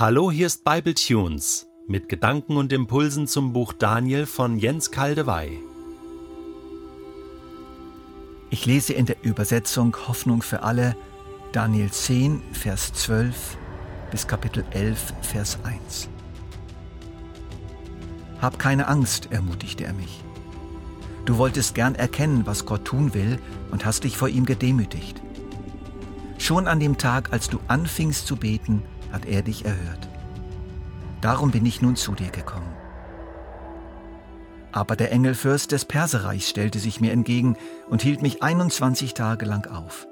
Hallo, hier ist Bible Tunes mit Gedanken und Impulsen zum Buch Daniel von Jens Kaldewey. Ich lese in der Übersetzung Hoffnung für alle Daniel 10, Vers 12 bis Kapitel 11, Vers 1. Hab keine Angst, ermutigte er mich. Du wolltest gern erkennen, was Gott tun will und hast dich vor ihm gedemütigt. Schon an dem Tag, als du anfingst zu beten, hat er dich erhört. Darum bin ich nun zu dir gekommen. Aber der Engelfürst des Perserreichs stellte sich mir entgegen und hielt mich 21 Tage lang auf.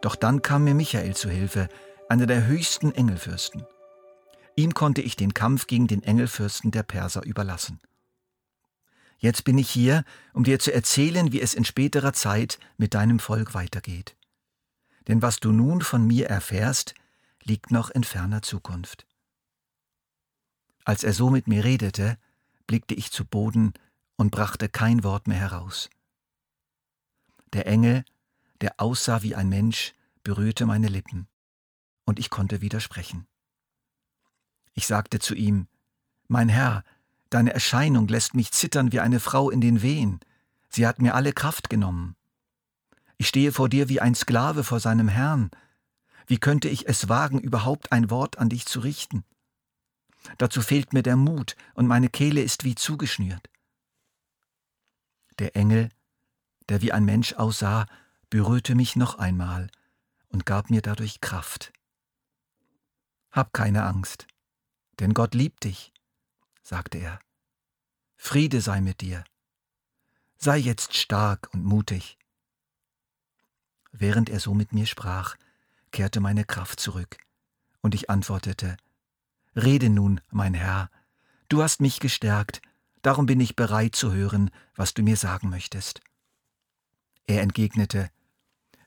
Doch dann kam mir Michael zu Hilfe, einer der höchsten Engelfürsten. Ihm konnte ich den Kampf gegen den Engelfürsten der Perser überlassen. Jetzt bin ich hier, um dir zu erzählen, wie es in späterer Zeit mit deinem Volk weitergeht. Denn was du nun von mir erfährst, liegt noch in ferner Zukunft. Als er so mit mir redete, blickte ich zu Boden und brachte kein Wort mehr heraus. Der Engel, der aussah wie ein Mensch, berührte meine Lippen, und ich konnte widersprechen. Ich sagte zu ihm, Mein Herr, deine Erscheinung lässt mich zittern wie eine Frau in den Wehen, sie hat mir alle Kraft genommen. Ich stehe vor dir wie ein Sklave vor seinem Herrn, wie könnte ich es wagen, überhaupt ein Wort an dich zu richten? Dazu fehlt mir der Mut, und meine Kehle ist wie zugeschnürt. Der Engel, der wie ein Mensch aussah, berührte mich noch einmal und gab mir dadurch Kraft. Hab keine Angst, denn Gott liebt dich, sagte er. Friede sei mit dir. Sei jetzt stark und mutig. Während er so mit mir sprach, kehrte meine Kraft zurück, und ich antwortete Rede nun, mein Herr, du hast mich gestärkt, darum bin ich bereit zu hören, was du mir sagen möchtest. Er entgegnete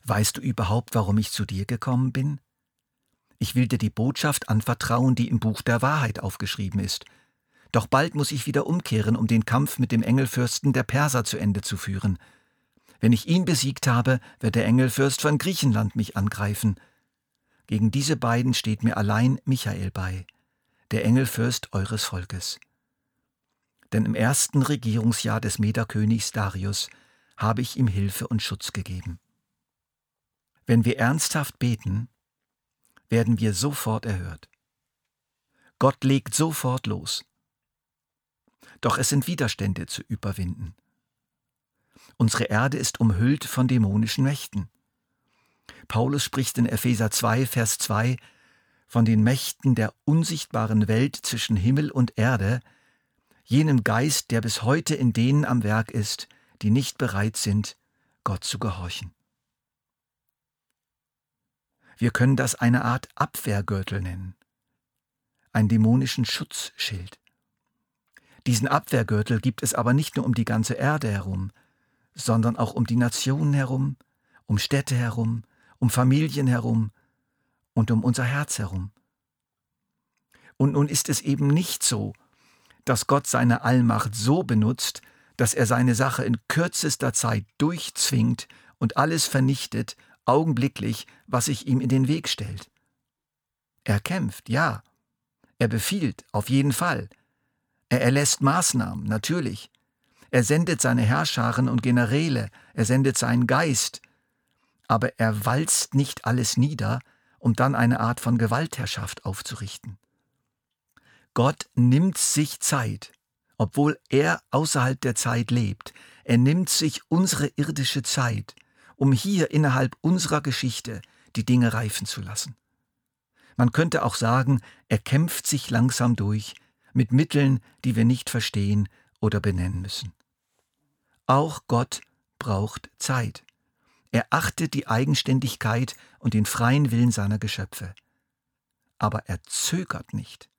Weißt du überhaupt, warum ich zu dir gekommen bin? Ich will dir die Botschaft anvertrauen, die im Buch der Wahrheit aufgeschrieben ist. Doch bald muss ich wieder umkehren, um den Kampf mit dem Engelfürsten der Perser zu Ende zu führen. Wenn ich ihn besiegt habe, wird der Engelfürst von Griechenland mich angreifen. Gegen diese beiden steht mir allein Michael bei, der Engelfürst eures Volkes. Denn im ersten Regierungsjahr des Mederkönigs Darius habe ich ihm Hilfe und Schutz gegeben. Wenn wir ernsthaft beten, werden wir sofort erhört. Gott legt sofort los. Doch es sind Widerstände zu überwinden. Unsere Erde ist umhüllt von dämonischen Mächten. Paulus spricht in Epheser 2, Vers 2 von den Mächten der unsichtbaren Welt zwischen Himmel und Erde, jenem Geist, der bis heute in denen am Werk ist, die nicht bereit sind, Gott zu gehorchen. Wir können das eine Art Abwehrgürtel nennen, einen dämonischen Schutzschild. Diesen Abwehrgürtel gibt es aber nicht nur um die ganze Erde herum, sondern auch um die Nationen herum, um Städte herum, um Familien herum und um unser Herz herum. Und nun ist es eben nicht so, dass Gott seine Allmacht so benutzt, dass er seine Sache in kürzester Zeit durchzwingt und alles vernichtet, augenblicklich, was sich ihm in den Weg stellt. Er kämpft, ja. Er befiehlt, auf jeden Fall. Er erlässt Maßnahmen, natürlich. Er sendet seine Herrscharen und Generäle, er sendet seinen Geist, aber er walzt nicht alles nieder, um dann eine Art von Gewaltherrschaft aufzurichten. Gott nimmt sich Zeit, obwohl er außerhalb der Zeit lebt. Er nimmt sich unsere irdische Zeit, um hier innerhalb unserer Geschichte die Dinge reifen zu lassen. Man könnte auch sagen, er kämpft sich langsam durch, mit Mitteln, die wir nicht verstehen oder benennen müssen. Auch Gott braucht Zeit. Er achtet die Eigenständigkeit und den freien Willen seiner Geschöpfe. Aber er zögert nicht.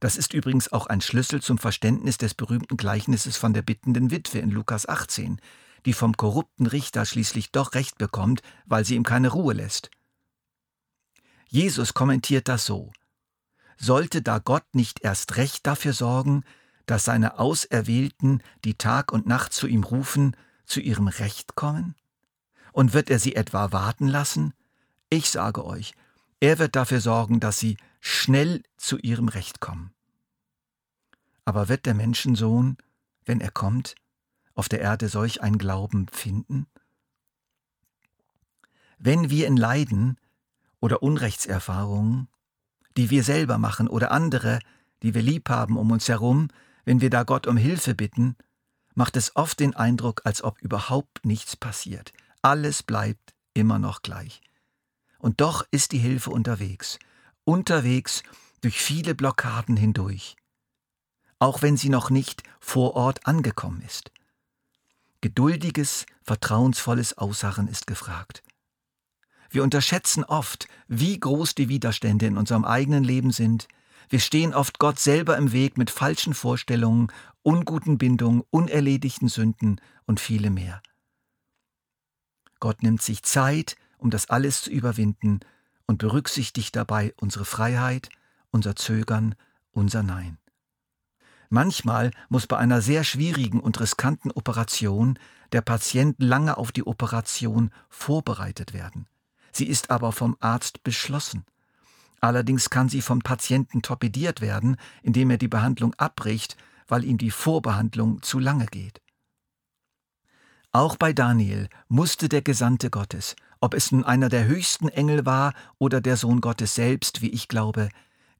Das ist übrigens auch ein Schlüssel zum Verständnis des berühmten Gleichnisses von der bittenden Witwe in Lukas 18, die vom korrupten Richter schließlich doch Recht bekommt, weil sie ihm keine Ruhe lässt. Jesus kommentiert das so. Sollte da Gott nicht erst recht dafür sorgen, dass seine Auserwählten, die Tag und Nacht zu ihm rufen, zu ihrem Recht kommen? Und wird er sie etwa warten lassen? Ich sage euch, Er wird dafür sorgen, dass sie schnell zu ihrem Recht kommen. Aber wird der Menschensohn, wenn er kommt, auf der Erde solch ein Glauben finden? Wenn wir in Leiden oder Unrechtserfahrungen, die wir selber machen oder andere, die wir lieb haben um uns herum, wenn wir da Gott um Hilfe bitten, macht es oft den Eindruck, als ob überhaupt nichts passiert. Alles bleibt immer noch gleich. Und doch ist die Hilfe unterwegs, unterwegs durch viele Blockaden hindurch, auch wenn sie noch nicht vor Ort angekommen ist. Geduldiges, vertrauensvolles Ausharren ist gefragt. Wir unterschätzen oft, wie groß die Widerstände in unserem eigenen Leben sind. Wir stehen oft Gott selber im Weg mit falschen Vorstellungen, unguten Bindungen, unerledigten Sünden und viele mehr. Gott nimmt sich Zeit, um das alles zu überwinden und berücksichtigt dabei unsere Freiheit, unser Zögern, unser Nein. Manchmal muss bei einer sehr schwierigen und riskanten Operation der Patient lange auf die Operation vorbereitet werden. Sie ist aber vom Arzt beschlossen. Allerdings kann sie vom Patienten torpediert werden, indem er die Behandlung abbricht, weil ihm die Vorbehandlung zu lange geht. Auch bei Daniel musste der Gesandte Gottes, ob es nun einer der höchsten Engel war oder der Sohn Gottes selbst, wie ich glaube,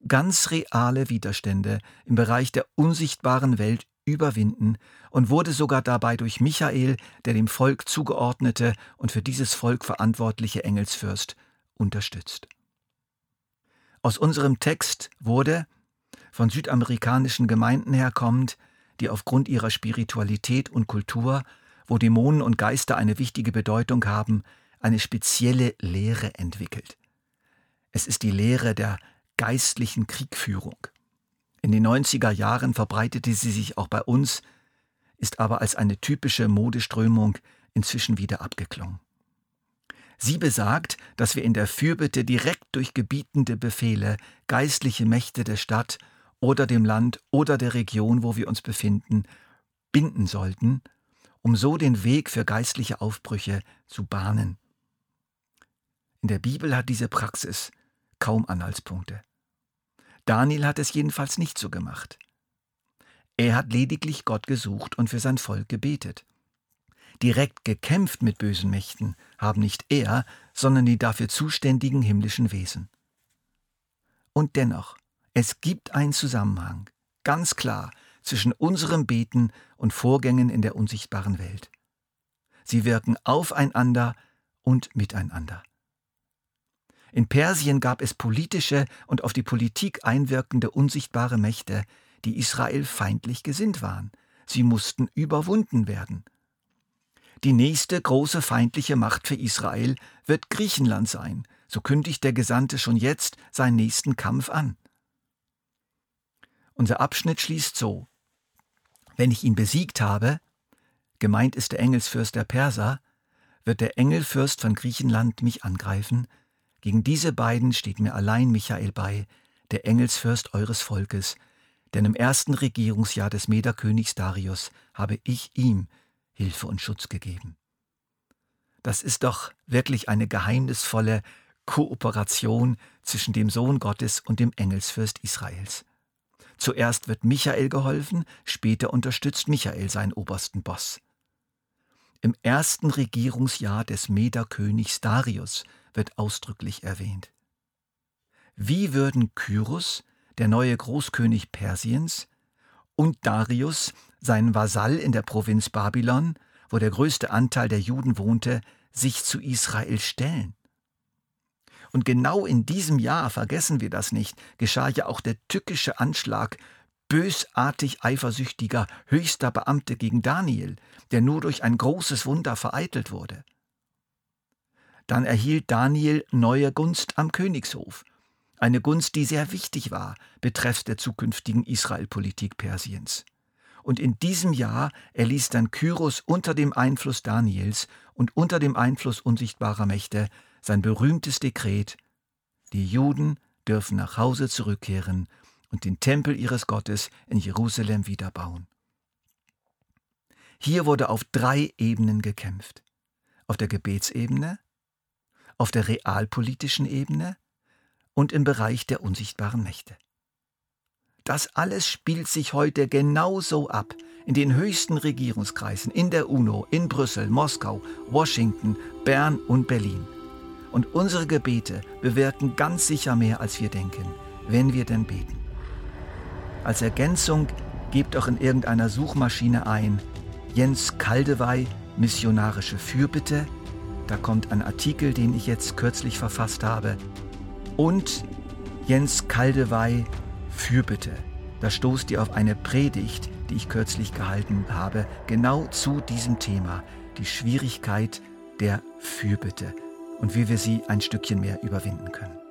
ganz reale Widerstände im Bereich der unsichtbaren Welt überwinden und wurde sogar dabei durch Michael, der dem Volk zugeordnete und für dieses Volk verantwortliche Engelsfürst, unterstützt. Aus unserem Text wurde, von südamerikanischen Gemeinden herkommend, die aufgrund ihrer Spiritualität und Kultur, wo Dämonen und Geister eine wichtige Bedeutung haben, eine spezielle Lehre entwickelt. Es ist die Lehre der geistlichen Kriegführung. In den 90er Jahren verbreitete sie sich auch bei uns, ist aber als eine typische Modeströmung inzwischen wieder abgeklungen. Sie besagt, dass wir in der Fürbitte direkt durch gebietende Befehle geistliche Mächte der Stadt oder dem Land oder der Region, wo wir uns befinden, binden sollten, um so den Weg für geistliche Aufbrüche zu bahnen. In der Bibel hat diese Praxis kaum Anhaltspunkte. Daniel hat es jedenfalls nicht so gemacht. Er hat lediglich Gott gesucht und für sein Volk gebetet. Direkt gekämpft mit bösen Mächten haben nicht er, sondern die dafür zuständigen himmlischen Wesen. Und dennoch, es gibt einen Zusammenhang, ganz klar, zwischen unserem Beten und Vorgängen in der unsichtbaren Welt. Sie wirken aufeinander und miteinander. In Persien gab es politische und auf die Politik einwirkende unsichtbare Mächte, die Israel feindlich gesinnt waren. Sie mussten überwunden werden. Die nächste große feindliche Macht für Israel wird Griechenland sein, so kündigt der Gesandte schon jetzt seinen nächsten Kampf an. Unser Abschnitt schließt so. Wenn ich ihn besiegt habe, gemeint ist der Engelsfürst der Perser, wird der Engelfürst von Griechenland mich angreifen, gegen diese beiden steht mir allein Michael bei, der Engelsfürst eures Volkes, denn im ersten Regierungsjahr des Mederkönigs Darius habe ich ihm Hilfe und Schutz gegeben. Das ist doch wirklich eine geheimnisvolle Kooperation zwischen dem Sohn Gottes und dem Engelsfürst Israels. Zuerst wird Michael geholfen, später unterstützt Michael seinen obersten Boss. Im ersten Regierungsjahr des Mederkönigs Darius wird ausdrücklich erwähnt. Wie würden Kyros, der neue Großkönig Persiens, und Darius, sein Vasall in der Provinz Babylon, wo der größte Anteil der Juden wohnte, sich zu Israel stellen? Und genau in diesem Jahr, vergessen wir das nicht, geschah ja auch der tückische Anschlag bösartig eifersüchtiger höchster Beamte gegen Daniel, der nur durch ein großes Wunder vereitelt wurde. Dann erhielt Daniel neue Gunst am Königshof, eine Gunst, die sehr wichtig war betreffs der zukünftigen Israelpolitik Persiens. Und in diesem Jahr erließ dann Kyros unter dem Einfluss Daniels und unter dem Einfluss unsichtbarer Mächte sein berühmtes Dekret, die Juden dürfen nach Hause zurückkehren und den Tempel ihres Gottes in Jerusalem wieder bauen. Hier wurde auf drei Ebenen gekämpft. Auf der Gebetsebene, auf der realpolitischen Ebene, und im Bereich der unsichtbaren Mächte. Das alles spielt sich heute genauso ab in den höchsten Regierungskreisen, in der UNO, in Brüssel, Moskau, Washington, Bern und Berlin. Und unsere Gebete bewirken ganz sicher mehr, als wir denken, wenn wir denn beten. Als Ergänzung gebt doch in irgendeiner Suchmaschine ein Jens Kaldewey missionarische Fürbitte. Da kommt ein Artikel, den ich jetzt kürzlich verfasst habe. Und Jens Kaldewey Fürbitte. Da stoßt ihr auf eine Predigt, die ich kürzlich gehalten habe, genau zu diesem Thema, die Schwierigkeit der Fürbitte und wie wir sie ein Stückchen mehr überwinden können.